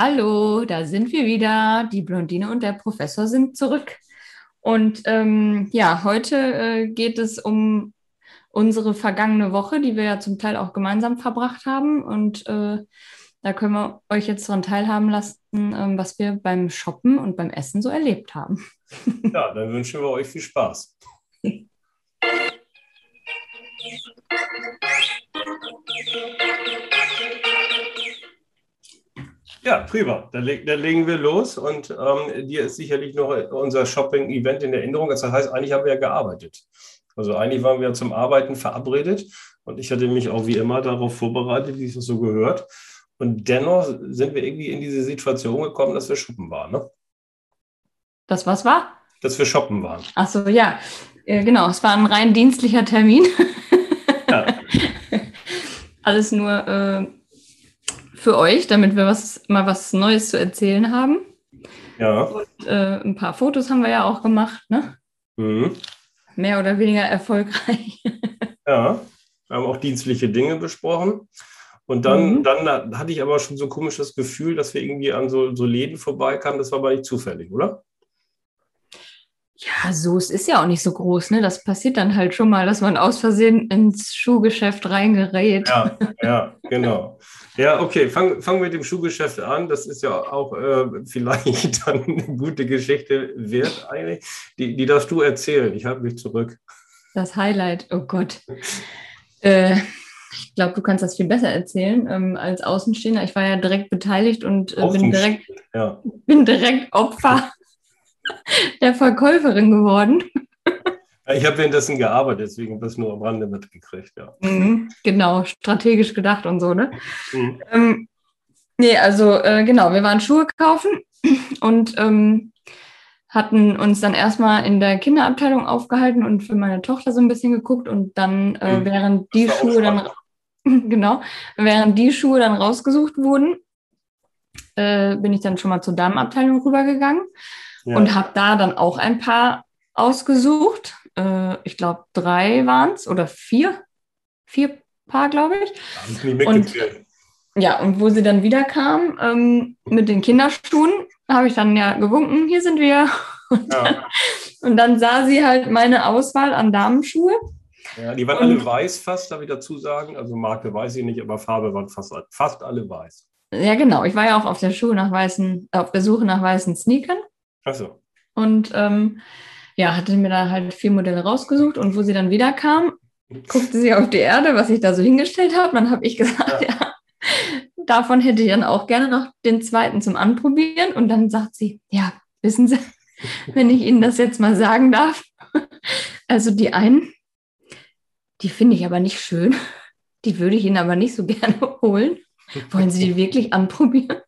Hallo, da sind wir wieder. Die Blondine und der Professor sind zurück. Und ähm, ja, heute äh, geht es um unsere vergangene Woche, die wir ja zum Teil auch gemeinsam verbracht haben. Und äh, da können wir euch jetzt daran teilhaben lassen, ähm, was wir beim Shoppen und beim Essen so erlebt haben. Ja, dann wünschen wir euch viel Spaß. Ja, prima. Dann, leg, dann, legen wir los und ähm, dir ist sicherlich noch unser Shopping-Event in Erinnerung. Das heißt, eigentlich haben wir ja gearbeitet. Also eigentlich waren wir zum Arbeiten verabredet und ich hatte mich auch wie immer darauf vorbereitet, wie es so gehört. Und dennoch sind wir irgendwie in diese Situation gekommen, dass wir shoppen waren. Ne? Das was war? Dass wir shoppen waren. Ach so, ja. Äh, genau, es war ein rein dienstlicher Termin. Ja. Alles nur äh, für euch, damit wir was, mal was Neues zu erzählen haben. Ja. Und äh, ein paar Fotos haben wir ja auch gemacht, ne? Mhm. Mehr oder weniger erfolgreich. ja, wir haben auch dienstliche Dinge besprochen. Und dann, mhm. dann hatte ich aber schon so ein komisches Gefühl, dass wir irgendwie an so, so Läden vorbeikamen. Das war aber nicht zufällig, oder? Ja, so, es ist ja auch nicht so groß, ne? Das passiert dann halt schon mal, dass man aus Versehen ins Schuhgeschäft reingerät. Ja, ja, genau. Ja, okay, fangen fang mit dem Schuhgeschäft an. Das ist ja auch äh, vielleicht dann eine gute Geschichte wert eigentlich. Die, die darfst du erzählen. Ich halte mich zurück. Das Highlight, oh Gott. äh, ich glaube, du kannst das viel besser erzählen ähm, als Außenstehender. Ich war ja direkt beteiligt und äh, bin, direkt, ja. bin direkt Opfer der Verkäuferin geworden. Ich habe währenddessen gearbeitet, deswegen habe ich das nur am Rande mitgekriegt, ja. Mhm, genau, strategisch gedacht und so, ne? Mhm. Ähm, nee, also äh, genau, wir waren Schuhe kaufen und ähm, hatten uns dann erstmal in der Kinderabteilung aufgehalten und für meine Tochter so ein bisschen geguckt und dann, äh, mhm. während die Schuhe dann, genau, während die Schuhe dann rausgesucht wurden, äh, bin ich dann schon mal zur Damenabteilung rübergegangen ja. und habe da dann auch ein paar ausgesucht. Äh, ich glaube, drei waren es oder vier. Vier Paar, glaube ich. Und, ja, und wo sie dann wieder kam ähm, mit den Kinderschuhen, habe ich dann ja gewunken, hier sind wir. Und, ja. dann, und dann sah sie halt meine Auswahl an Damenschuhe. Ja, die waren und, alle weiß fast, darf ich dazu sagen. Also Marke weiß ich nicht, aber Farbe waren fast, fast alle weiß. Ja, genau. Ich war ja auch auf der Schuhe nach weißen, auf der Suche nach weißen Sneakern. Achso. Und ähm, ja, hatte mir da halt vier Modelle rausgesucht und wo sie dann wieder kam, guckte sie auf die Erde, was ich da so hingestellt habe. Dann habe ich gesagt, ja. ja, davon hätte ich dann auch gerne noch den zweiten zum Anprobieren. Und dann sagt sie, ja, wissen Sie, wenn ich Ihnen das jetzt mal sagen darf, also die einen, die finde ich aber nicht schön. Die würde ich Ihnen aber nicht so gerne holen. Wollen Sie die wirklich anprobieren?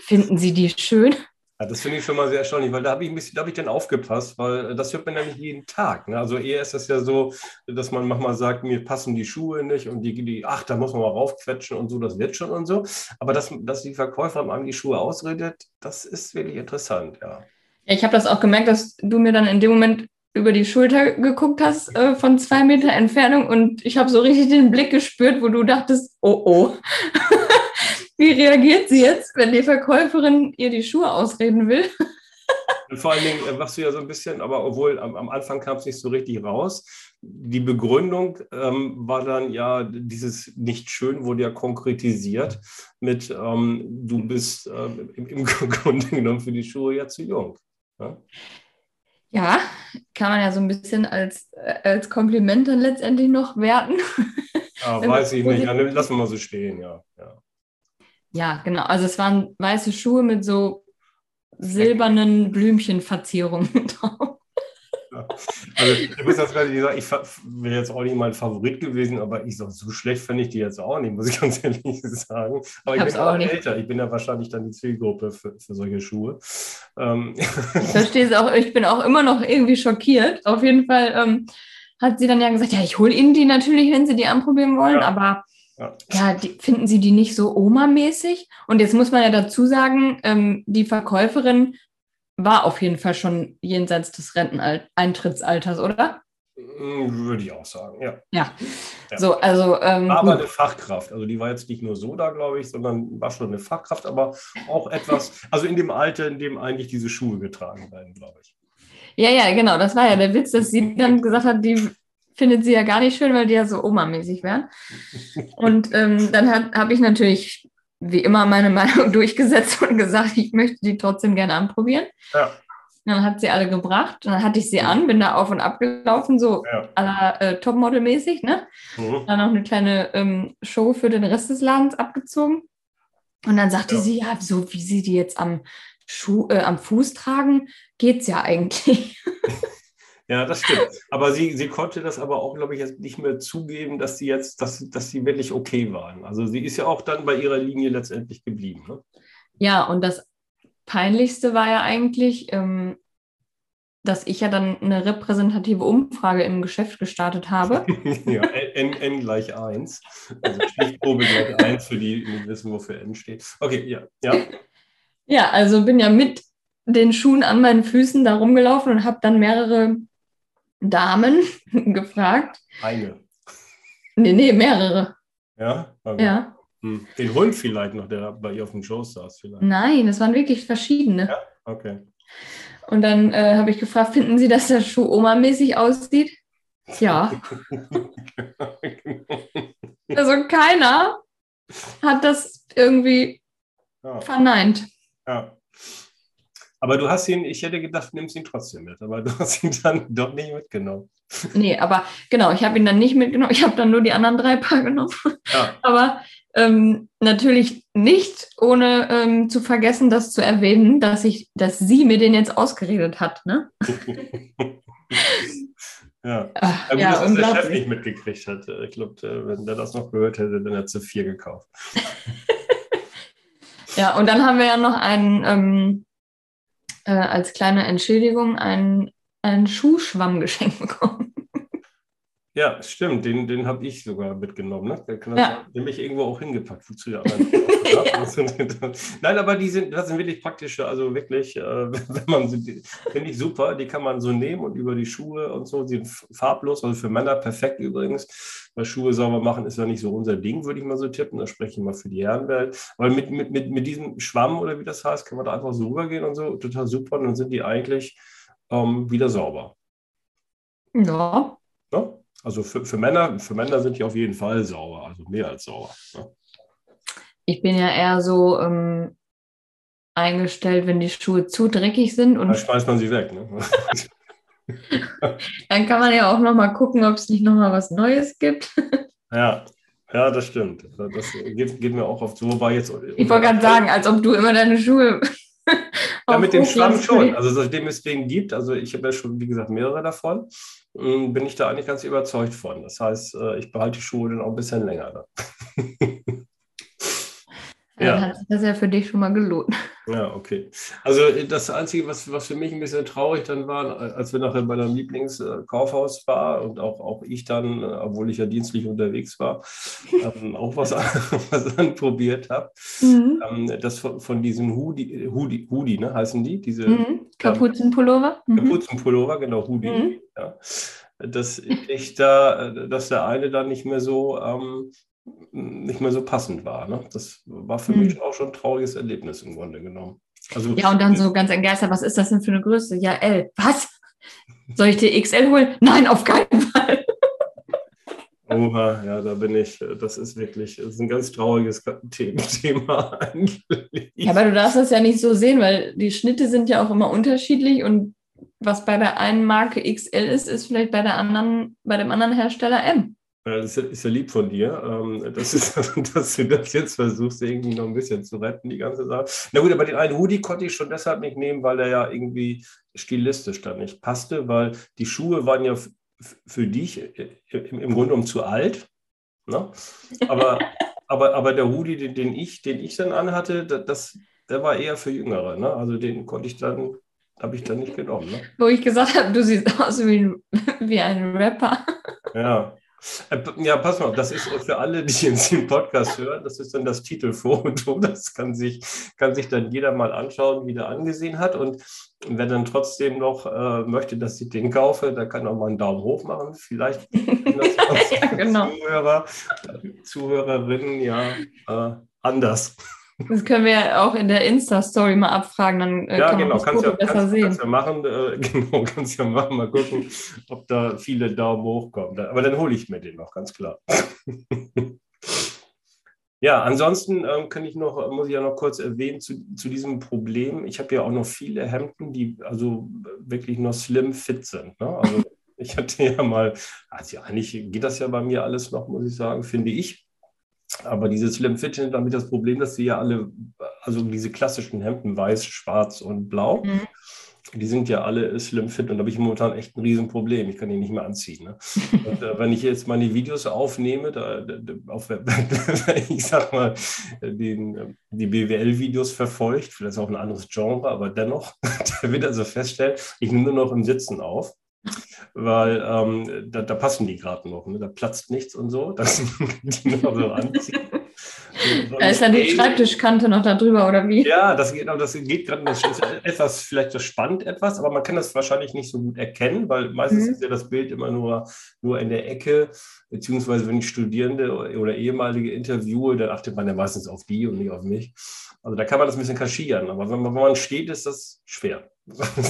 Finden Sie die schön? Ja, das finde ich schon mal sehr erstaunlich, weil da habe ich ein bisschen, da habe ich dann aufgepasst, weil das hört man nämlich jeden Tag. Ne? Also eher ist das ja so, dass man manchmal sagt, mir passen die Schuhe nicht und die, die ach, da muss man mal raufquetschen und so, das wird schon und so. Aber dass, dass die Verkäuferin einem die Schuhe ausredet, das ist wirklich interessant, ja. Ja, ich habe das auch gemerkt, dass du mir dann in dem Moment über die Schulter geguckt hast äh, von zwei Meter Entfernung und ich habe so richtig den Blick gespürt, wo du dachtest, oh oh. Wie reagiert sie jetzt, wenn die Verkäuferin ihr die Schuhe ausreden will? vor allen Dingen äh, machst du ja so ein bisschen, aber obwohl am, am Anfang kam es nicht so richtig raus. Die Begründung ähm, war dann ja, dieses nicht schön wurde ja konkretisiert mit, ähm, du bist ähm, im, im, Grunde genommen für die Schuhe ja zu jung. Ja? ja? kann man ja so ein bisschen als, äh, als Kompliment dann letztendlich noch werten. Ja, weiß ich nicht. Lassen wir mal so stehen, ja. ja. Ja, genau. Also es waren weiße Schuhe mit so silbernen Blümchenverzierungen drauf. Also ich muss das gerade sagen, ich wäre jetzt auch nicht mein Favorit gewesen, aber ich so, so schlecht finde ich die jetzt auch nicht, muss ich ganz ehrlich sagen. Aber ich, ich bin auch nicht. älter, ich bin ja wahrscheinlich dann die Zielgruppe für, für solche Schuhe. Ähm. Ich verstehe es auch, ich bin auch immer noch irgendwie schockiert. Auf jeden Fall ähm, hat sie dann ja gesagt, ja, ich hole Ihnen die natürlich, wenn Sie die anprobieren wollen, ja. aber ja, ja die, finden Sie die nicht so Oma-mäßig? Und jetzt muss man ja dazu sagen, ähm, die Verkäuferin war auf jeden Fall schon jenseits des Renteneintrittsalters, oder? Mm, würde ich auch sagen, ja. Ja, ja. so, also. Ähm, aber gut. eine Fachkraft. Also, die war jetzt nicht nur so da, glaube ich, sondern war schon eine Fachkraft, aber auch etwas, also in dem Alter, in dem eigentlich diese Schuhe getragen werden, glaube ich. Ja, ja, genau. Das war ja der Witz, dass sie dann gesagt hat, die findet sie ja gar nicht schön, weil die ja so Oma-mäßig wären. Und ähm, dann habe ich natürlich wie immer meine Meinung durchgesetzt und gesagt, ich möchte die trotzdem gerne anprobieren. Ja. Dann hat sie alle gebracht. Dann hatte ich sie an, bin da auf und ab gelaufen, so ja. aller äh, Topmodel-mäßig. Ne? Mhm. Dann noch eine kleine ähm, Show für den Rest des Ladens abgezogen. Und dann sagte ja. sie, ja, so wie sie die jetzt am, Schuh, äh, am Fuß tragen, geht es ja eigentlich. Ja, das stimmt. Aber sie, sie konnte das aber auch, glaube ich, jetzt nicht mehr zugeben, dass sie jetzt, dass, dass sie wirklich okay waren. Also sie ist ja auch dann bei ihrer Linie letztendlich geblieben. Ne? Ja, und das Peinlichste war ja eigentlich, ähm, dass ich ja dann eine repräsentative Umfrage im Geschäft gestartet habe. ja, n, n gleich 1. Also Stichprobe gleich 1 für die, die wissen, wofür n steht. Okay, ja. Ja, ja also bin ja mit den Schuhen an meinen Füßen da rumgelaufen und habe dann mehrere Damen gefragt. Eine. Nee, nee, mehrere. Ja? Okay. Ja. Hm. Den Hund vielleicht noch, der bei ihr auf dem Schoß saß vielleicht. Nein, es waren wirklich verschiedene. Ja, okay. Und dann äh, habe ich gefragt, finden Sie, dass der Schuh Oma-mäßig aussieht? Ja. also keiner hat das irgendwie ja. verneint. Ja. Aber du hast ihn, ich hätte gedacht, nimmst ihn trotzdem mit, aber du hast ihn dann doch nicht mitgenommen. Nee, aber genau, ich habe ihn dann nicht mitgenommen. Ich habe dann nur die anderen drei Paar genommen. Ja. Aber ähm, natürlich nicht, ohne ähm, zu vergessen, das zu erwähnen, dass ich, dass sie mir den jetzt ausgeredet hat. Ne? ja. Ach, gut, ja, dass der Chef nicht mitgekriegt hat. Ich glaube, wenn der das noch gehört hätte, dann hätte er zu vier gekauft. ja, und dann haben wir ja noch einen ähm, äh, als kleine Entschädigung einen, einen Schuhschwamm geschenkt bekommen. Ja, stimmt, den, den habe ich sogar mitgenommen. Ne? Den, ja. den ich irgendwo auch hingepackt. Wozu ja. Nein, aber die sind, das sind wirklich praktische, also wirklich, äh, wenn man sie, finde ich super, die kann man so nehmen und über die Schuhe und so, die sind farblos, also für Männer perfekt übrigens, weil Schuhe sauber machen ist ja nicht so unser Ding, würde ich mal so tippen, da spreche ich mal für die Herrenwelt. Aber mit, mit, mit, mit diesem Schwamm oder wie das heißt, kann man da einfach so rübergehen und so, total super, und dann sind die eigentlich ähm, wieder sauber. Ja. ja? Also für, für, Männer, für Männer sind die auf jeden Fall sauer, also mehr als sauer. Ne? Ich bin ja eher so ähm, eingestellt, wenn die Schuhe zu dreckig sind. Und Dann schmeißt man sie weg. Ne? Dann kann man ja auch noch mal gucken, ob es nicht noch mal was Neues gibt. ja, ja, das stimmt. Das geht, geht mir auch oft so. Wobei jetzt, ich wollte gerade sagen, als ob du immer deine Schuhe. ja, mit dem Schwamm schon. Also seitdem es den gibt, also ich habe ja schon, wie gesagt, mehrere davon. Ähm, bin ich da eigentlich ganz überzeugt von. Das heißt, äh, ich behalte die Schuhe dann auch ein bisschen länger. Ja. Dann hat das ja für dich schon mal gelohnt. Ja, okay. Also äh, das Einzige, was, was für mich ein bisschen traurig dann war, äh, als wir nachher bei deinem Lieblingskaufhaus waren und auch, auch ich dann, obwohl ich ja dienstlich unterwegs war, ähm, auch was, was anprobiert habe, mhm. ähm, das von, von diesen Hoodie, Hoodie, Hoodie ne, heißen die? Diese, mhm. Kapuzenpullover. Mhm. Kapuzenpullover, genau, Hoodie. Mhm. Ja. Dass ich da, dass der eine dann nicht mehr so ähm, nicht mehr so passend war. Ne? Das war für mhm. mich auch schon ein trauriges Erlebnis im Grunde genommen. Also, ja, und dann so ganz entgeistert, was ist das denn für eine Größe? Ja, L. Was? Soll ich dir XL holen? Nein, auf keinen Fall. Oha, ja, da bin ich. Das ist wirklich, das ist ein ganz trauriges Thema eigentlich. Ja, aber du darfst das ja nicht so sehen, weil die Schnitte sind ja auch immer unterschiedlich und was bei der einen Marke XL ist, ist vielleicht bei der anderen, bei dem anderen Hersteller M. Das ist ja lieb von dir, ähm, das ist, dass du das jetzt versuchst, irgendwie noch ein bisschen zu retten, die ganze Sache. Na gut, aber den einen Hoodie konnte ich schon deshalb nicht nehmen, weil der ja irgendwie stilistisch da nicht passte, weil die Schuhe waren ja für dich äh, im Grunde um zu alt. Ne? Aber, aber, aber der Hoodie, den, den, ich, den ich dann anhatte, das, der war eher für Jüngere. Ne? Also den konnte ich dann, habe ich dann nicht genommen. Ne? Wo ich gesagt habe, du siehst aus wie ein, wie ein Rapper. Ja. Äh, ja, pass mal, das ist für alle, die jetzt den Podcast hören, das ist dann das Titelfoto. Das kann sich, kann sich dann jeder mal anschauen, wie der angesehen hat. Und wer dann trotzdem noch äh, möchte, dass ich den kaufe, der kann auch mal einen Daumen hoch machen. Vielleicht ja, genau. Zuhörer, Zuhörerinnen ja äh, anders. Das können wir auch in der Insta-Story mal abfragen, dann äh, ja, kann genau. man das kannst Foto ja, besser kannst, sehen. Kannst ja machen, äh, genau, kannst ja machen, mal gucken, ob da viele Daumen hoch kommen. Aber dann hole ich mir den noch, ganz klar. ja, ansonsten ähm, kann ich noch, muss ich ja noch kurz erwähnen zu, zu diesem Problem. Ich habe ja auch noch viele Hemden, die also wirklich noch slim fit sind. Ne? Also ich hatte ja mal, also eigentlich geht das ja bei mir alles noch, muss ich sagen, finde ich. Aber diese Slim Fit sind damit das Problem, dass sie ja alle, also diese klassischen Hemden, weiß, schwarz und blau, mhm. die sind ja alle Slim Fit und da habe ich momentan echt ein Riesenproblem. Ich kann die nicht mehr anziehen. Ne? Und äh, wenn ich jetzt meine Videos aufnehme, da, da, auf, ich sag mal, den, die BWL-Videos verfolgt, vielleicht auch ein anderes Genre, aber dennoch, der wird also feststellen, ich nehme nur noch im Sitzen auf weil ähm, da, da, passen die gerade noch. Ne? Da platzt nichts und so, dass die noch so anziehen. da ist dann die Schreibtischkante noch da drüber, oder wie? Ja, das geht, das geht gerade das ist etwas, vielleicht das spannt etwas, aber man kann das wahrscheinlich nicht so gut erkennen, weil meistens mhm. ist ja das Bild immer nur, nur in der Ecke, beziehungsweise wenn ich Studierende oder ehemalige interviewe, dann achtet man ja meistens auf die und nicht auf mich. Also da kann man das ein bisschen kaschieren, aber wenn man, wenn man steht, ist das schwer. Was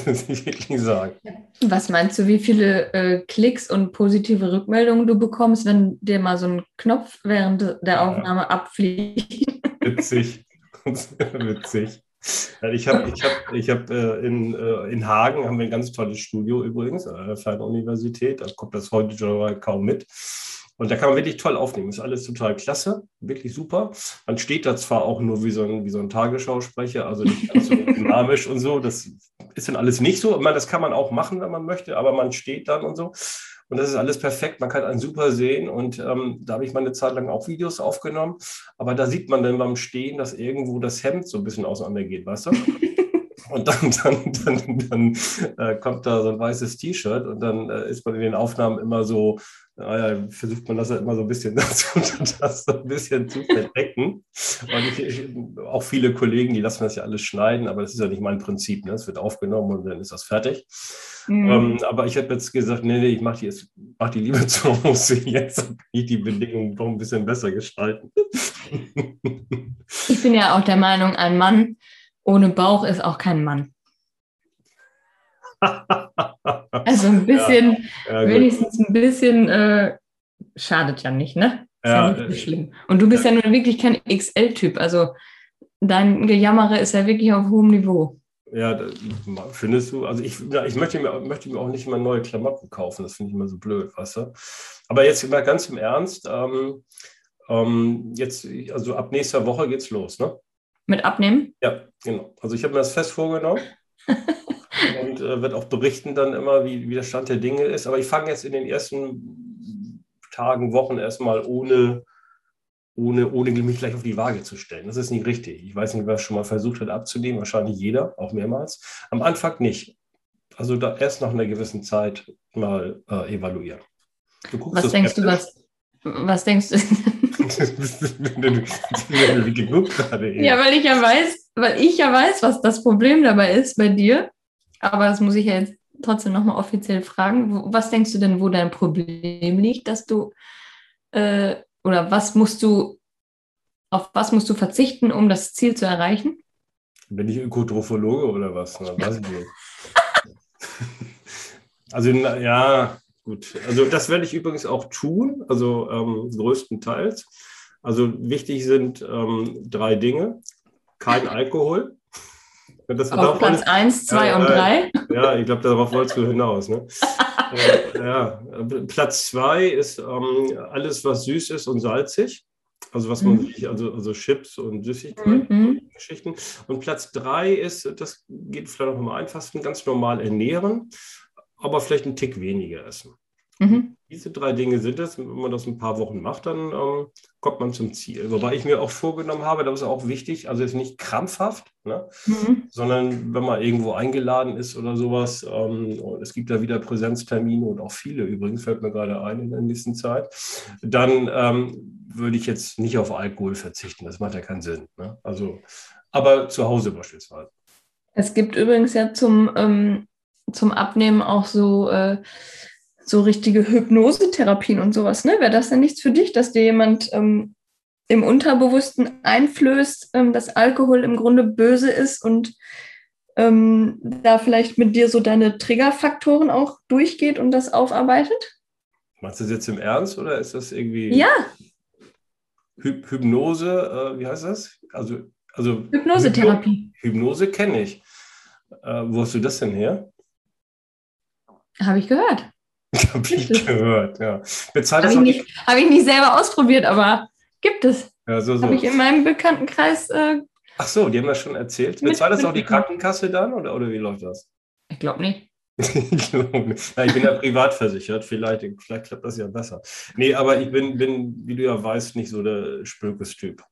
meinst du, wie viele äh, Klicks und positive Rückmeldungen du bekommst, wenn dir mal so ein Knopf während der Aufnahme ja. abfliegt? Witzig. Witzig. Ich habe ich hab, ich hab, äh, in, äh, in Hagen haben wir ein ganz tolles Studio übrigens, an der Fernuniversität. Da kommt das heute schon kaum mit. Und da kann man wirklich toll aufnehmen. Ist alles total klasse, wirklich super. Man steht da zwar auch nur wie so ein, wie so ein Tagesschausprecher, also nicht ganz so dynamisch und so. Das ist dann alles nicht so. meine, das kann man auch machen, wenn man möchte, aber man steht dann und so. Und das ist alles perfekt. Man kann einen super sehen. Und ähm, da habe ich mal eine Zeit lang auch Videos aufgenommen. Aber da sieht man dann beim Stehen, dass irgendwo das Hemd so ein bisschen auseinander geht, weißt du? Und dann, dann, dann, dann äh, kommt da so ein weißes T-Shirt und dann äh, ist man in den Aufnahmen immer so, naja, versucht man das halt immer so ein bisschen, das, das so ein bisschen zu verdecken. Und ich, ich, auch viele Kollegen, die lassen das ja alles schneiden, aber das ist ja nicht mein Prinzip. Ne? Es wird aufgenommen und dann ist das fertig. Mhm. Ähm, aber ich habe jetzt gesagt, nee, nee, ich mache die, mach die lieber zu Hause. Jetzt kann ich die Bedingungen doch ein bisschen besser gestalten. Ich bin ja auch der Meinung, ein Mann ohne Bauch ist auch kein Mann. Also ein bisschen, ja, ja, wenigstens ein bisschen äh, schadet ja nicht, ne? Ist ja, nicht so schlimm. Und du bist ja, nun wirklich kein XL-Typ. Also dein Gejammere ist ja wirklich auf hohem Niveau. Ja, findest du? Also ich, ich möchte, mir, möchte mir auch nicht immer neue Klamotten kaufen. Das finde ich immer so blöd, weißt du? Aber jetzt mal ganz im Ernst. Ähm, ähm, jetzt, also ab nächster Woche geht's los, ne? Mit Abnehmen? Ja, genau. Also ich habe mir das fest vorgenommen. und äh, wird auch berichten dann immer, wie, wie der Stand der Dinge ist. Aber ich fange jetzt in den ersten Tagen, Wochen erstmal ohne, ohne, ohne mich gleich auf die Waage zu stellen. Das ist nicht richtig. Ich weiß nicht, wer schon mal versucht hat abzunehmen, wahrscheinlich jeder, auch mehrmals. Am Anfang nicht. Also da erst nach einer gewissen Zeit mal äh, evaluieren. was denkst du, was, was denkst du? ja, weil ich ja weiß, weil ich ja weiß, was das Problem dabei ist bei dir aber das muss ich ja jetzt trotzdem nochmal offiziell fragen. Was denkst du denn, wo dein Problem liegt, dass du äh, oder was musst du, auf was musst du verzichten, um das Ziel zu erreichen? Bin ich Ökotrophologe oder was? Weiß ich nicht. also, na, ja, gut. Also, das werde ich übrigens auch tun, also ähm, größtenteils. Also, wichtig sind ähm, drei Dinge: kein Alkohol. Das Auf Platz 1, 2 und 3? Ja, ich glaube, darauf wolltest du hinaus. Ne? äh, ja. Platz 2 ist ähm, alles, was süß ist und salzig. Also was man mhm. sich, also, also Chips und Süßigkeiten, mhm. Geschichten. Und Platz 3 ist, das geht vielleicht noch am einfachsten, ganz normal ernähren, aber vielleicht einen Tick weniger essen. Mhm. Diese drei Dinge sind es. Wenn man das ein paar Wochen macht, dann ähm, kommt man zum Ziel. Wobei ich mir auch vorgenommen habe, das ist auch wichtig, also jetzt nicht krampfhaft, ne? mhm. sondern wenn man irgendwo eingeladen ist oder sowas, ähm, es gibt da wieder Präsenztermine und auch viele übrigens, fällt mir gerade ein in der nächsten Zeit, dann ähm, würde ich jetzt nicht auf Alkohol verzichten. Das macht ja keinen Sinn. Ne? Also, aber zu Hause beispielsweise. Es gibt übrigens ja zum, ähm, zum Abnehmen auch so, äh, so richtige Hypnosetherapien und sowas. Ne? Wäre das denn nichts für dich, dass dir jemand ähm, im Unterbewussten einflößt, ähm, dass Alkohol im Grunde böse ist und ähm, da vielleicht mit dir so deine Triggerfaktoren auch durchgeht und das aufarbeitet? Machst du das jetzt im Ernst oder ist das irgendwie ja. Hy Hypnose? Äh, wie heißt das? Also, also Hypnosetherapie. Hypnose kenne ich. Äh, wo hast du das denn her? Habe ich gehört. Habe ich gehört, ja. Habe ich, nicht, hab ich nicht selber ausprobiert, aber gibt es. Ja, so, so. Habe ich in meinem Bekanntenkreis. Äh, Ach so, die haben das schon erzählt. Bezahlt das auch die Krankenkasse dann oder, oder wie läuft das? Ich glaube nicht. ich, Na, ich bin ja privat versichert, vielleicht, vielleicht klappt das ja besser. Nee, aber ich bin, bin, wie du ja weißt, nicht so der Spökes-Typ.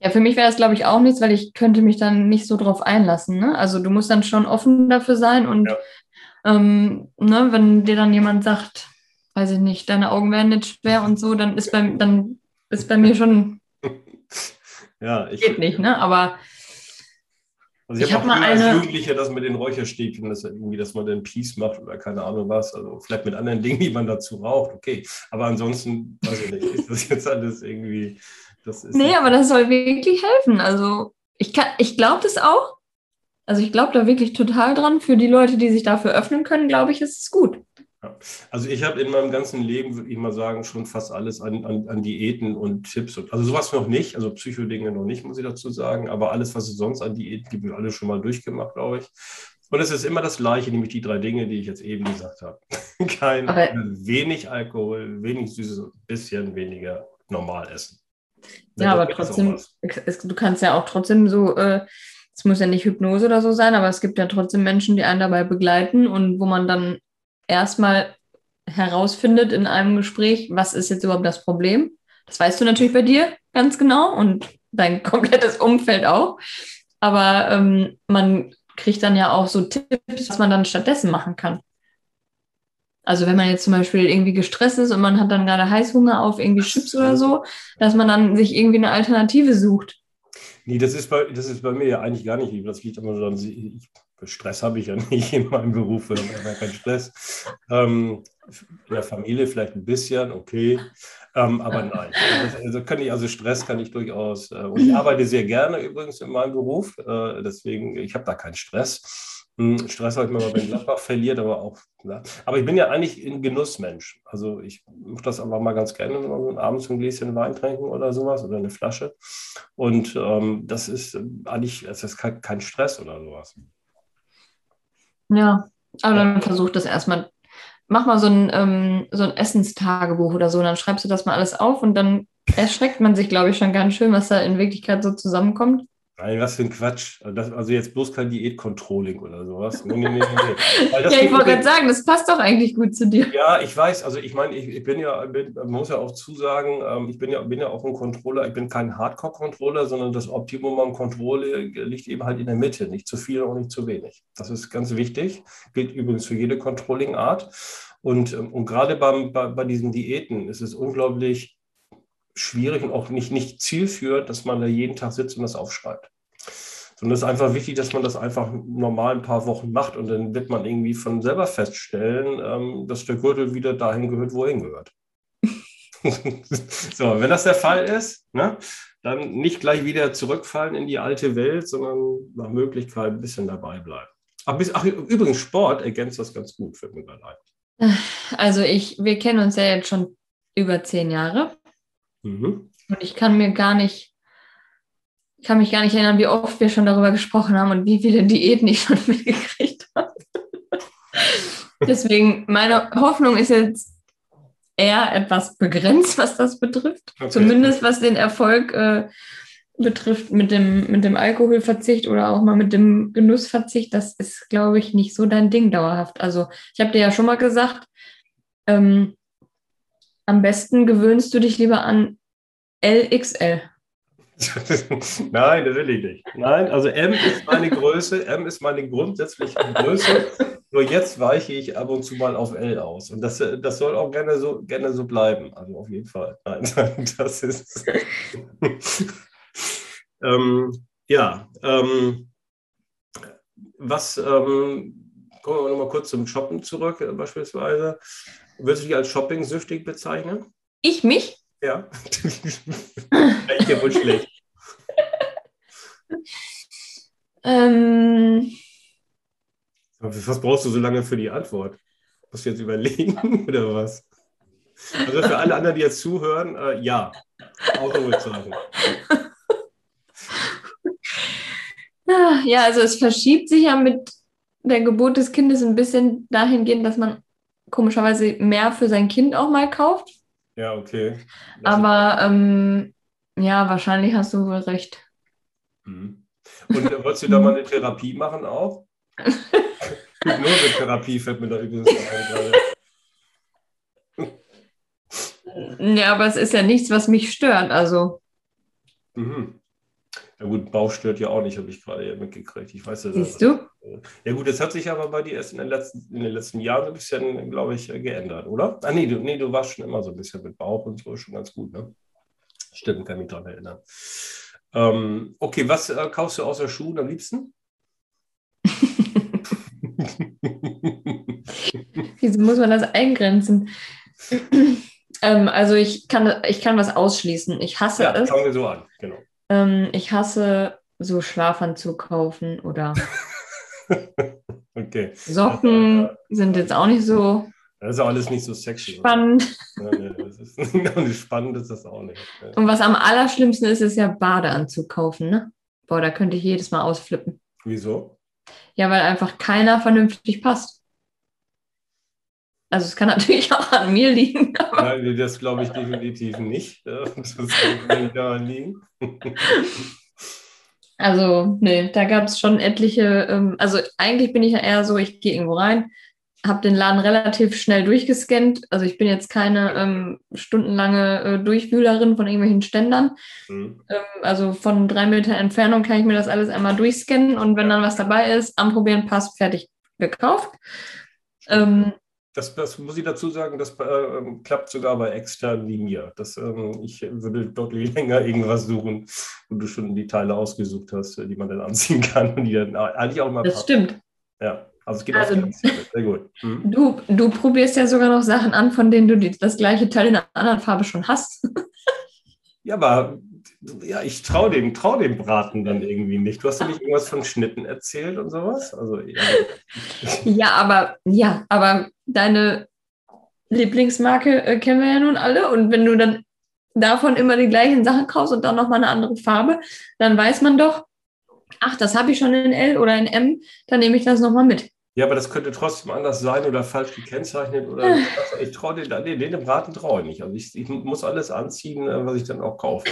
Ja, für mich wäre das, glaube ich, auch nichts, weil ich könnte mich dann nicht so drauf einlassen. Ne? Also du musst dann schon offen dafür sein und ja. Ähm, ne, wenn dir dann jemand sagt, weiß ich nicht, deine Augen werden nicht schwer und so, dann ist bei, dann ist bei mir schon ja, ich, geht nicht, ne? Aber also ich, ich habe mal eine als Jugendlicher das mit den Räucherstäbchen, dass irgendwie, dass man den Peace macht oder keine Ahnung was, also vielleicht mit anderen Dingen, die man dazu raucht, okay. Aber ansonsten, weiß ich nicht, ist das jetzt alles irgendwie das ist nee, aber das soll wirklich helfen. Also ich, ich glaube das auch. Also ich glaube da wirklich total dran. Für die Leute, die sich dafür öffnen können, glaube ich, ist es gut. Ja. Also ich habe in meinem ganzen Leben, würde ich mal sagen, schon fast alles an, an, an Diäten und Tipps. Und, also sowas noch nicht, also Psychodinge noch nicht, muss ich dazu sagen. Aber alles, was es sonst an Diäten gibt, wir alle schon mal durchgemacht, glaube ich. Und es ist immer das Gleiche, nämlich die drei Dinge, die ich jetzt eben gesagt habe. Kein, aber, wenig Alkohol, wenig Süßes, ein bisschen weniger normal essen. Ja, aber trotzdem, es, du kannst ja auch trotzdem so, äh, es muss ja nicht Hypnose oder so sein, aber es gibt ja trotzdem Menschen, die einen dabei begleiten und wo man dann erstmal herausfindet in einem Gespräch, was ist jetzt überhaupt das Problem. Das weißt du natürlich bei dir ganz genau und dein komplettes Umfeld auch. Aber ähm, man kriegt dann ja auch so Tipps, was man dann stattdessen machen kann. Also wenn man jetzt zum Beispiel irgendwie gestresst ist und man hat dann gerade Heißhunger auf irgendwie Chips oder so, dass man dann sich irgendwie eine Alternative sucht. Nee, das ist bei, das ist bei mir ja eigentlich gar nicht lieb. Das liegt immer so an, Stress habe ich ja nicht in meinem Beruf, ich Stress. Ähm, in der Familie vielleicht ein bisschen, okay. Ähm, aber nein, also kann ich, also Stress kann ich durchaus. Äh, und ich arbeite sehr gerne übrigens in meinem Beruf, äh, deswegen, ich habe da keinen Stress. Hm, Stress habe ich mal, wenn Gladbach verliert, aber auch. Ja. Aber ich bin ja eigentlich ein Genussmensch. Also ich mache das einfach mal ganz gerne, abends ein Gläschen Wein trinken oder sowas oder eine Flasche. Und ähm, das ist eigentlich, das ist kein, kein Stress oder sowas. Ja, aber dann versuch das erstmal. Mach mal so ein, ähm, so ein Essenstagebuch oder so, dann schreibst du das mal alles auf und dann erschreckt man sich, glaube ich, schon ganz schön, was da in Wirklichkeit so zusammenkommt. Nein, was für ein Quatsch. Das, also jetzt bloß kein Diät-Controlling oder sowas. Nee, nee, nee, ja, ich wollte gerade sagen, das passt doch eigentlich gut zu dir. Ja, ich weiß. Also ich meine, ich, ich bin ja, bin, man muss ja auch zusagen, ähm, ich bin ja, bin ja auch ein Controller. Ich bin kein Hardcore-Controller, sondern das Optimum am Controle liegt eben halt in der Mitte. Nicht zu viel und nicht zu wenig. Das ist ganz wichtig. Gilt übrigens für jede Controlling-Art. Und, ähm, und gerade beim, bei, bei diesen Diäten ist es unglaublich schwierig und auch nicht, nicht zielführend, dass man da jeden Tag sitzt und das aufschreibt. Sondern es ist einfach wichtig, dass man das einfach normal ein paar Wochen macht und dann wird man irgendwie von selber feststellen, ähm, dass der Gürtel wieder dahin gehört, wo er hingehört. so, wenn das der Fall ist, ne, dann nicht gleich wieder zurückfallen in die alte Welt, sondern nach Möglichkeit ein bisschen dabei bleiben. Ach, ach übrigens, Sport ergänzt das ganz gut, fällt mir gerade. Also ich, wir kennen uns ja jetzt schon über zehn Jahre. Mhm. Und ich kann mir gar nicht, ich kann mich gar nicht erinnern, wie oft wir schon darüber gesprochen haben und wie viele Diäten ich schon mitgekriegt habe. Deswegen, meine Hoffnung ist jetzt eher etwas begrenzt, was das betrifft. Okay. Zumindest was den Erfolg äh, betrifft mit dem, mit dem Alkoholverzicht oder auch mal mit dem Genussverzicht. Das ist, glaube ich, nicht so dein Ding dauerhaft. Also ich habe dir ja schon mal gesagt, ähm, am besten gewöhnst du dich lieber an LXL. Nein, das will ich nicht. Nein, also M ist meine Größe, M ist meine grundsätzliche Größe. Nur jetzt weiche ich ab und zu mal auf L aus. Und das, das soll auch gerne so, gerne so bleiben. Also auf jeden Fall. Nein, das ist. ähm, ja, ähm, was, ähm, kommen wir nochmal kurz zum Shoppen zurück, äh, beispielsweise. Würdest du dich als shopping-süchtig bezeichnen? Ich mich? Ja. Echt ja wohl schlecht. ähm, was brauchst du so lange für die Antwort? Musst du jetzt überlegen oder was? Also für alle anderen, die jetzt zuhören, äh, ja. Ausrufezeichen. Ja, also es verschiebt sich ja mit der Geburt des Kindes ein bisschen dahingehend, dass man komischerweise mehr für sein Kind auch mal kauft. Ja, okay. Das Aber ähm, ja, wahrscheinlich hast du wohl recht. Mhm. Und äh, wolltest du da mal eine Therapie machen auch? Hypnose-Therapie fällt mir da übrigens ein. Ja, aber es ist ja nichts, was mich stört. Also. Mhm. Ja gut, Bauch stört ja auch nicht, habe ich gerade ja mitgekriegt. Ich weiß ja, Siehst du? Ja gut, das hat sich aber bei dir erst in den letzten, in den letzten Jahren ein bisschen, glaube ich, geändert, oder? Ah nee du, nee, du warst schon immer so ein bisschen mit Bauch und so, schon ganz gut, ne? Stimmt, kann mich daran erinnern. Ähm, okay, was äh, kaufst du außer Schuhen am liebsten? Wieso muss man das eingrenzen? ähm, also ich kann, ich kann was ausschließen. Ich hasse ja, es. Fangen wir so an, genau. Ähm, ich hasse so Schlafanzug kaufen oder okay. Socken sind jetzt auch nicht so. Das ist alles nicht so sexy. Spannend. Ja, nee, das ist, nicht spannend ist das auch nicht. Und was am allerschlimmsten ist, ist ja Badeanzug kaufen, ne? Boah, da könnte ich jedes Mal ausflippen. Wieso? Ja, weil einfach keiner vernünftig passt. Also es kann natürlich auch an mir liegen. Nein, das glaube ich definitiv nicht. Das kann nicht daran liegen. Also, nee, da gab es schon etliche, ähm, also eigentlich bin ich ja eher so, ich gehe irgendwo rein, habe den Laden relativ schnell durchgescannt. Also ich bin jetzt keine ähm, stundenlange äh, Durchwühlerin von irgendwelchen Ständern. Mhm. Ähm, also von drei Meter Entfernung kann ich mir das alles einmal durchscannen und wenn dann was dabei ist, anprobieren, passt, fertig gekauft. Ähm, das, das, muss ich dazu sagen, das äh, klappt sogar bei externen wie mir. Das, ähm, ich würde deutlich länger irgendwas suchen, wo du schon die Teile ausgesucht hast, die man dann anziehen kann und die dann eigentlich auch mal. Das passen. stimmt. Ja, also es geht also, auf Sehr gut. Mhm. Du, du probierst ja sogar noch Sachen an, von denen du das gleiche Teil in einer anderen Farbe schon hast. ja, aber ja, ich traue dem, trau dem Braten dann irgendwie nicht. Du hast ja nicht irgendwas von Schnitten erzählt und sowas? Also, ja. ja, aber ja, aber deine Lieblingsmarke äh, kennen wir ja nun alle. Und wenn du dann davon immer die gleichen Sachen kaufst und dann nochmal eine andere Farbe, dann weiß man doch, ach, das habe ich schon in L oder in M, dann nehme ich das nochmal mit. Ja, aber das könnte trotzdem anders sein oder falsch gekennzeichnet oder ich traue den, den, den Braten traue ich nicht. Also ich, ich, muss alles anziehen, äh, was ich dann auch kaufe.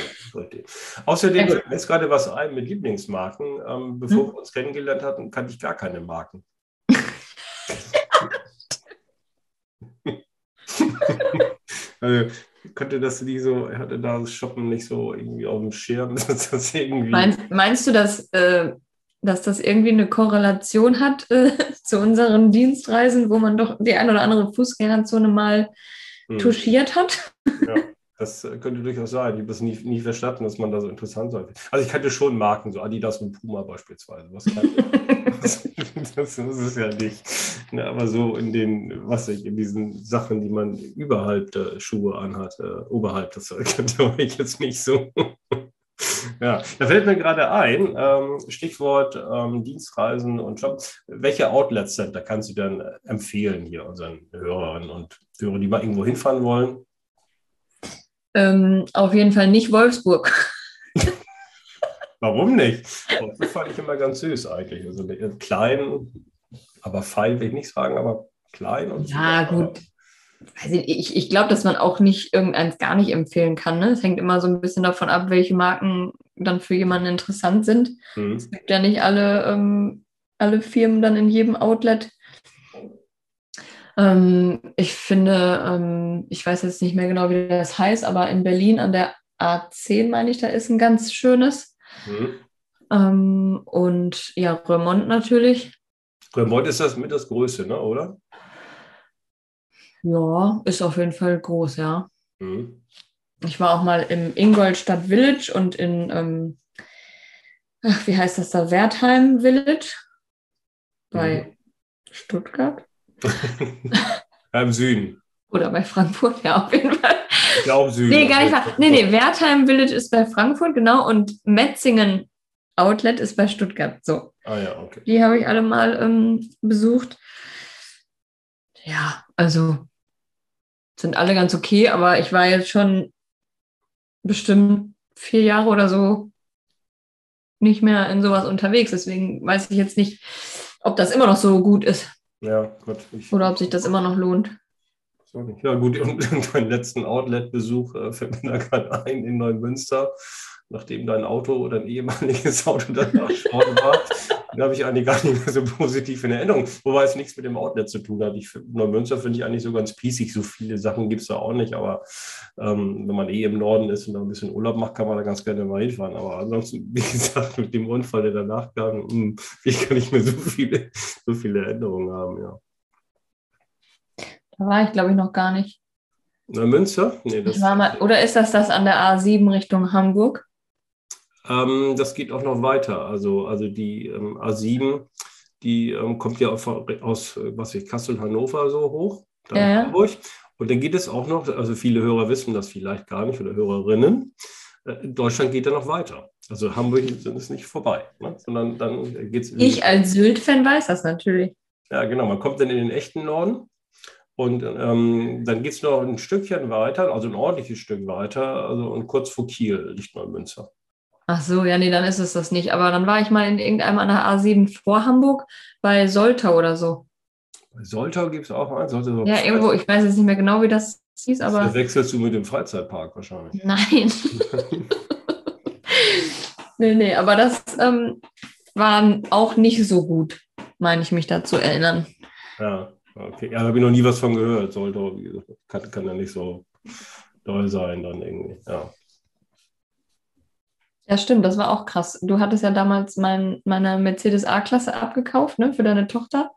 Außerdem fällt mir jetzt gerade was ein mit Lieblingsmarken. Ähm, bevor hm. wir uns kennengelernt hatten, kannte ich gar keine Marken. also, könnte das nicht so, hatte da das Shoppen nicht so irgendwie auf dem Schirm. meinst, meinst du, dass äh, dass das irgendwie eine Korrelation hat äh, zu unseren Dienstreisen, wo man doch die ein oder andere Fußgängerzone mal hm. touchiert hat. Ja, das äh, könnte durchaus sein. Ich habe das nie, nie verstanden, dass man da so interessant sein Also ich kannte schon Marken, so Adidas und Puma beispielsweise. Was kann das, das, ist ja nicht. Ne, aber so in den, was ich, in diesen Sachen, die man überhalb der Schuhe anhat, äh, oberhalb, das könnte ich jetzt nicht so. Ja, da fällt mir gerade ein, ähm, Stichwort ähm, Dienstreisen und Job. Welche Outlet-Center kannst du denn empfehlen hier unseren Hörern und Hörern, die mal irgendwo hinfahren wollen? Ähm, auf jeden Fall nicht Wolfsburg. Warum nicht? Das fand ich immer ganz süß eigentlich. Also äh, klein, aber fein will ich nicht sagen, aber klein und Ja, so. gut ich, ich glaube, dass man auch nicht irgendeins gar nicht empfehlen kann. Ne? Es hängt immer so ein bisschen davon ab, welche Marken dann für jemanden interessant sind. Mhm. Es gibt ja nicht alle, ähm, alle Firmen dann in jedem Outlet. Ähm, ich finde, ähm, ich weiß jetzt nicht mehr genau, wie das heißt, aber in Berlin an der A10, meine ich, da ist ein ganz schönes. Mhm. Ähm, und ja, Remont natürlich. Remont ist das mit das Größte, ne, oder? Ja, ist auf jeden Fall groß, ja. Mhm. Ich war auch mal im Ingolstadt Village und in, ähm, ach, wie heißt das da, Wertheim Village bei mhm. Stuttgart. Im Süden. Oder bei Frankfurt, ja, auf jeden Fall. Ja, auch Süden. Nee, gar nicht wahr. Nee, nee, Wertheim Village ist bei Frankfurt, genau, und Metzingen Outlet ist bei Stuttgart. So. Ah ja, okay. Die habe ich alle mal ähm, besucht. Ja, also sind alle ganz okay, aber ich war jetzt schon bestimmt vier Jahre oder so nicht mehr in sowas unterwegs. Deswegen weiß ich jetzt nicht, ob das immer noch so gut ist. Ja, gut. Ich, oder ob sich das immer noch lohnt. Ja, gut, und meinen letzten Outlet-Besuch äh, fällt mir da gerade ein in Neumünster nachdem dein Auto oder ein ehemaliges Auto danach schon war, da habe ich eigentlich gar nicht mehr so positiv in Erinnerung. Wobei es nichts mit dem Outlet zu tun hat. Ich, Neumünster finde ich eigentlich so ganz pießig. So viele Sachen gibt es da auch nicht. Aber ähm, wenn man eh im Norden ist und da ein bisschen Urlaub macht, kann man da ganz gerne mal hinfahren. Aber ansonsten, wie gesagt, mit dem Unfall, der danach kam, hm, ich kann nicht mehr so viele, so viele Erinnerungen haben. Ja. Da war ich, glaube ich, noch gar nicht. Neumünster? Nee, das mal, oder ist das das an der A7 Richtung Hamburg? Ähm, das geht auch noch weiter. Also, also die ähm, A7, die ähm, kommt ja aus, aus was ich, Kassel, Hannover so hoch, dann ja. Hamburg. Und dann geht es auch noch, also viele Hörer wissen das vielleicht gar nicht oder Hörerinnen, äh, Deutschland geht dann noch weiter. Also Hamburg ist nicht vorbei, ne? sondern dann geht es. Ich als Sylt-Fan weiß das natürlich. Ja, genau. Man kommt dann in den echten Norden und ähm, dann geht es noch ein Stückchen weiter, also ein ordentliches Stück weiter, also und kurz vor Kiel liegt Neumünster. Ach so, ja, nee, dann ist es das nicht. Aber dann war ich mal in irgendeinem an der A7 vor Hamburg bei Soltau oder so. Bei Soltau gibt es auch eins. So ja, irgendwo, ich weiß jetzt nicht mehr genau, wie das hieß, aber. Da wechselst du mit dem Freizeitpark wahrscheinlich. Nein. nee, nee, aber das ähm, war auch nicht so gut, meine ich mich da zu erinnern. Ja, okay. Ja, da habe ich noch nie was von gehört. Soltau kann, kann ja nicht so doll sein dann irgendwie. Ja. Ja, stimmt, das war auch krass. Du hattest ja damals mein, meine Mercedes A-Klasse abgekauft, ne, für deine Tochter.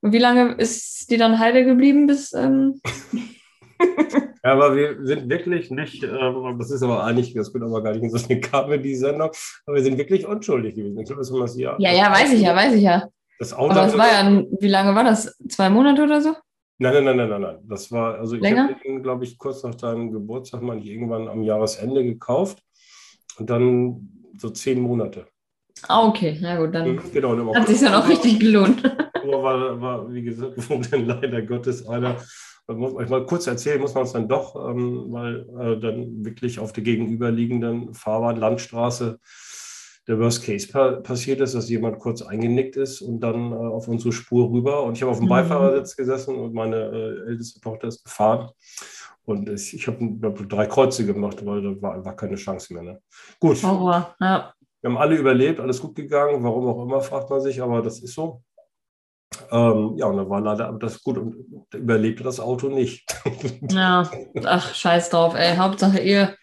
Und wie lange ist die dann heile geblieben bis. Ähm ja, aber wir sind wirklich nicht, ähm, das ist aber eigentlich, das wird aber gar nicht in so eine Comedy-Sendung, aber wir sind wirklich unschuldig gewesen. Ich glaube, das das Jahr. Ja, ja, weiß ich ja, weiß ich ja. Das Auto aber das war ja, wie lange war das? Zwei Monate oder so? Nein, nein, nein, nein, nein, nein. Das war, also ich habe den, glaube ich, kurz nach deinem Geburtstag mal irgendwann am Jahresende gekauft. Und dann so zehn Monate. Ah, okay, na gut, dann genau, hat sich ja noch richtig gelohnt. Aber war, war, wie gesagt, dann leider Gottes einer, muss ich mal kurz erzählen, muss man es dann doch, ähm, weil äh, dann wirklich auf der gegenüberliegenden Fahrbahn, Landstraße, der Worst Case pa passiert ist, dass jemand kurz eingenickt ist und dann äh, auf unsere Spur rüber. Und ich habe auf dem mhm. Beifahrersitz gesessen und meine äh, älteste Tochter ist gefahren. Und ich, ich habe drei Kreuze gemacht, weil da war einfach keine Chance mehr. Ne? Gut. Horror, ja. Wir haben alle überlebt, alles gut gegangen, warum auch immer, fragt man sich, aber das ist so. Ähm, ja, und da war leider das gut und überlebte das Auto nicht. Ja, ach, scheiß drauf, ey. Hauptsache ihr,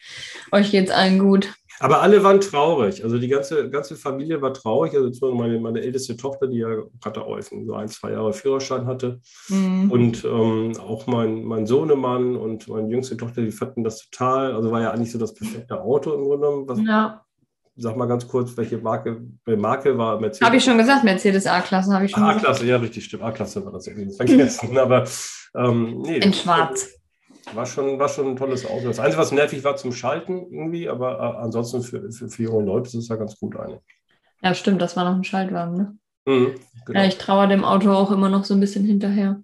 euch geht's allen gut. Aber alle waren traurig. Also die ganze, ganze Familie war traurig. Also meine, meine älteste Tochter, die ja gerade auch so ein, zwei Jahre Führerschein hatte. Mhm. Und ähm, auch mein, mein Sohnemann und meine jüngste Tochter, die fanden das total. Also war ja eigentlich so das perfekte Auto im Grunde genommen. Was, ja. Sag mal ganz kurz, welche Marke, welche Marke war Mercedes? Habe ich schon gesagt, Mercedes A-Klasse habe ich schon A-Klasse, ja, richtig, stimmt. A-Klasse war das irgendwie vergessen. Aber ähm, nee. In Schwarz. War schon, war schon ein tolles Auto. Das Einzige, was nervig war zum Schalten irgendwie, aber äh, ansonsten für, für, für junge Leute ist es ja ganz gut eigentlich. Ja, stimmt, das war noch ein Schaltwagen, ne? Mhm, genau. Ja, ich traue dem Auto auch immer noch so ein bisschen hinterher.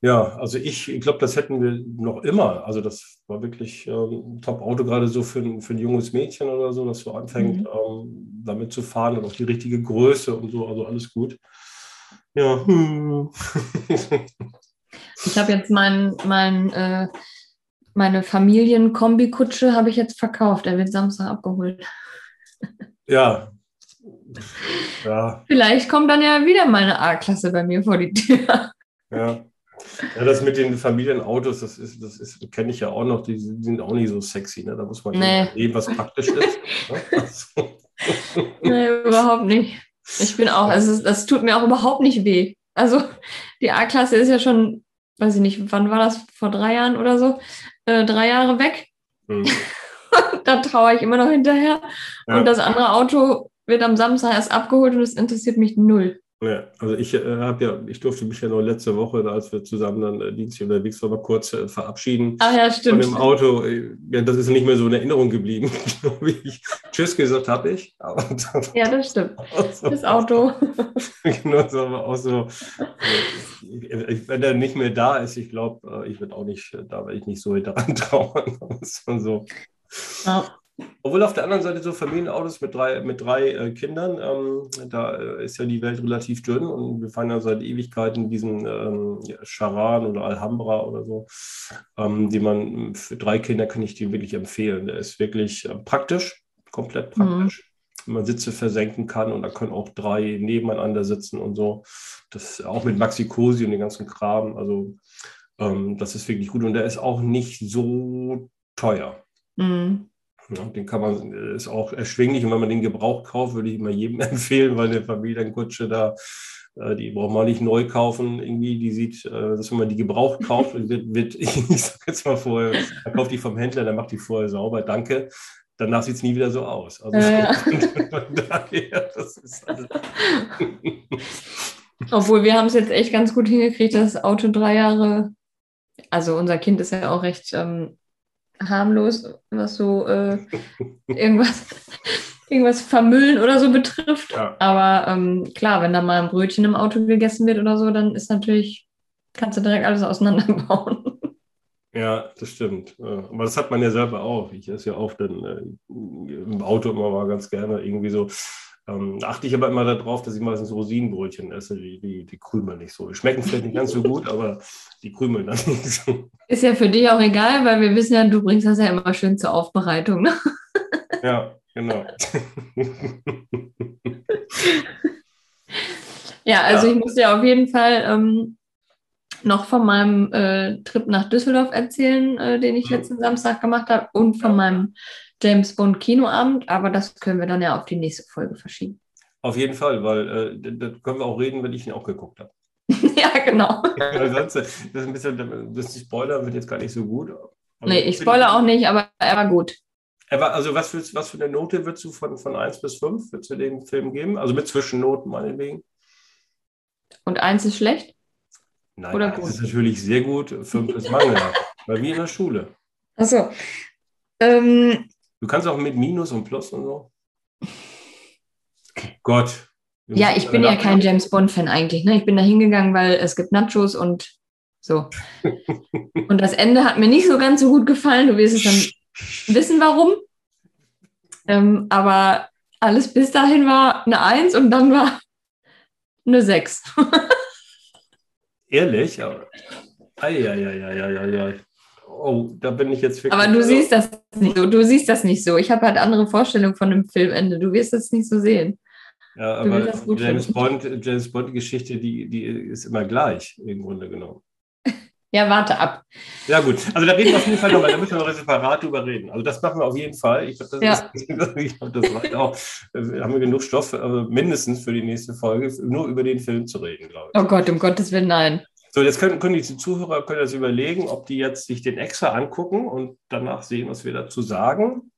Ja, also ich, ich glaube, das hätten wir noch immer. Also das war wirklich ähm, ein Top-Auto, gerade so für ein, für ein junges Mädchen oder so, das so anfängt, mhm. ähm, damit zu fahren und auch die richtige Größe und so, also alles gut. Ja. Ich habe jetzt mein, mein, äh, meine Familienkombikutsche habe ich jetzt verkauft. Er wird Samstag abgeholt. Ja. ja. Vielleicht kommt dann ja wieder meine A-Klasse bei mir vor die Tür. Ja. Ja, das mit den Familienautos, das ist, das ist, kenne ich ja auch noch, die sind auch nicht so sexy, ne? Da muss man nee. leben, was praktisch ist. Ne? nee, überhaupt nicht. Ich bin auch, also das tut mir auch überhaupt nicht weh. Also die A-Klasse ist ja schon, weiß ich nicht, wann war das? Vor drei Jahren oder so? Äh, drei Jahre weg. Hm. da traue ich immer noch hinterher. Ja. Und das andere Auto wird am Samstag erst abgeholt und es interessiert mich null. Ja, also ich äh, habe ja, ich durfte mich ja noch letzte Woche, als wir zusammen dann äh, dienstlich unterwegs waren, kurz äh, verabschieden. Ach ja, stimmt. Und im Auto, äh, ja, das ist nicht mehr so in Erinnerung geblieben, wie ich Tschüss gesagt habe ich. ja, das stimmt. So, das Auto. genau, so, aber auch so, äh, wenn er nicht mehr da ist, ich glaube, äh, ich werde auch nicht, da werde ich nicht so daran trauern. so. Ja. Obwohl auf der anderen Seite so Familienautos mit drei, mit drei äh, Kindern, ähm, da äh, ist ja die Welt relativ dünn und wir fahren ja seit Ewigkeiten diesen ähm, Charan oder Alhambra oder so, ähm, die man für drei Kinder kann ich die wirklich empfehlen. Der ist wirklich äh, praktisch, komplett praktisch. Mhm. Man Sitze versenken kann und da können auch drei nebeneinander sitzen und so. Das auch mit Maxi Cosi und den ganzen Kram. Also ähm, das ist wirklich gut und der ist auch nicht so teuer. Mhm. Ja, den kann man, äh, ist auch erschwinglich und wenn man den Gebrauch kauft, würde ich immer jedem empfehlen, weil eine Familienkutsche da, äh, die braucht man nicht neu kaufen. Irgendwie, die sieht, äh, dass wenn man die gebraucht kauft, wird, wird ich sag jetzt mal vorher, man kauft die vom Händler, dann macht die vorher sauber, danke. Danach sieht es nie wieder so aus. Also ja, daher, das ist alles. Obwohl wir haben es jetzt echt ganz gut hingekriegt, das Auto drei Jahre, also unser Kind ist ja auch recht ähm, harmlos, was so äh, irgendwas, irgendwas vermüllen oder so betrifft. Ja. Aber ähm, klar, wenn da mal ein Brötchen im Auto gegessen wird oder so, dann ist natürlich, kannst du direkt alles auseinanderbauen. Ja, das stimmt. Aber das hat man ja selber auch. Ich esse ja auch dann äh, im Auto immer mal ganz gerne irgendwie so ähm, achte ich aber immer darauf, dass ich meistens Rosinenbrötchen esse, die, die, die krümeln nicht so. Die schmecken vielleicht nicht ganz so gut, aber die krümeln dann nicht so. Ist ja für dich auch egal, weil wir wissen ja, du bringst das ja immer schön zur Aufbereitung. Ne? Ja, genau. ja, also ja. ich muss dir auf jeden Fall ähm, noch von meinem äh, Trip nach Düsseldorf erzählen, äh, den ich mhm. letzten Samstag gemacht habe und von meinem James Bond Kinoabend, aber das können wir dann ja auf die nächste Folge verschieben. Auf jeden Fall, weil äh, da können wir auch reden, wenn ich ihn auch geguckt habe. ja, genau. sonst, das ist ein bisschen, das Spoiler wird jetzt gar nicht so gut. Also, nee, ich spoilere auch nicht, aber er war gut. Er war, also was, willst, was für eine Note würdest du von, von 1 bis 5 würdest du dem Film geben? Also mit Zwischennoten meinetwegen. Und 1 ist schlecht? Nein, Oder gut? ist natürlich sehr gut, 5 ist mangelhaft. Weil wie in der Schule. Achso. Ähm, Du kannst auch mit Minus und Plus und so. Gott. Ja, ich bin ja kein James Bond-Fan eigentlich. Ne? Ich bin da hingegangen, weil es gibt Nachos und so. und das Ende hat mir nicht so ganz so gut gefallen. Du wirst es dann wissen, warum. Ähm, aber alles bis dahin war eine Eins und dann war eine Sechs. Ehrlich? Eieieiei oh, da bin ich jetzt wirklich. Aber du siehst das nicht so. Du siehst das nicht so. Ich habe halt andere Vorstellungen von dem Filmende. Du wirst das nicht so sehen. Ja, aber James Bond, James Bond Geschichte, die, die ist immer gleich im Grunde genommen. Ja, warte ab. Ja, gut. Also da reden wir auf jeden Fall nochmal, da müssen wir noch separat drüber reden. Also das machen wir auf jeden Fall. Ich glaube, das, ja. glaub, das reicht auch. Da haben wir genug Stoff, also mindestens für die nächste Folge, nur über den Film zu reden, glaube ich. Oh Gott, um Gottes Willen, nein. So, jetzt können, können die Zuhörer können das überlegen, ob die jetzt sich den extra angucken und danach sehen, was wir dazu sagen.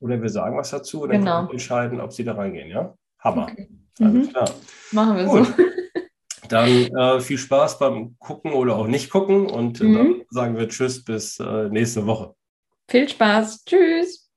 Oder wir sagen was dazu und dann genau. können entscheiden, ob sie da reingehen, ja? Hammer. Okay. Mhm. klar. Machen wir Gut. so. Dann äh, viel Spaß beim Gucken oder auch nicht gucken und mhm. dann sagen wir Tschüss bis äh, nächste Woche. Viel Spaß. Tschüss.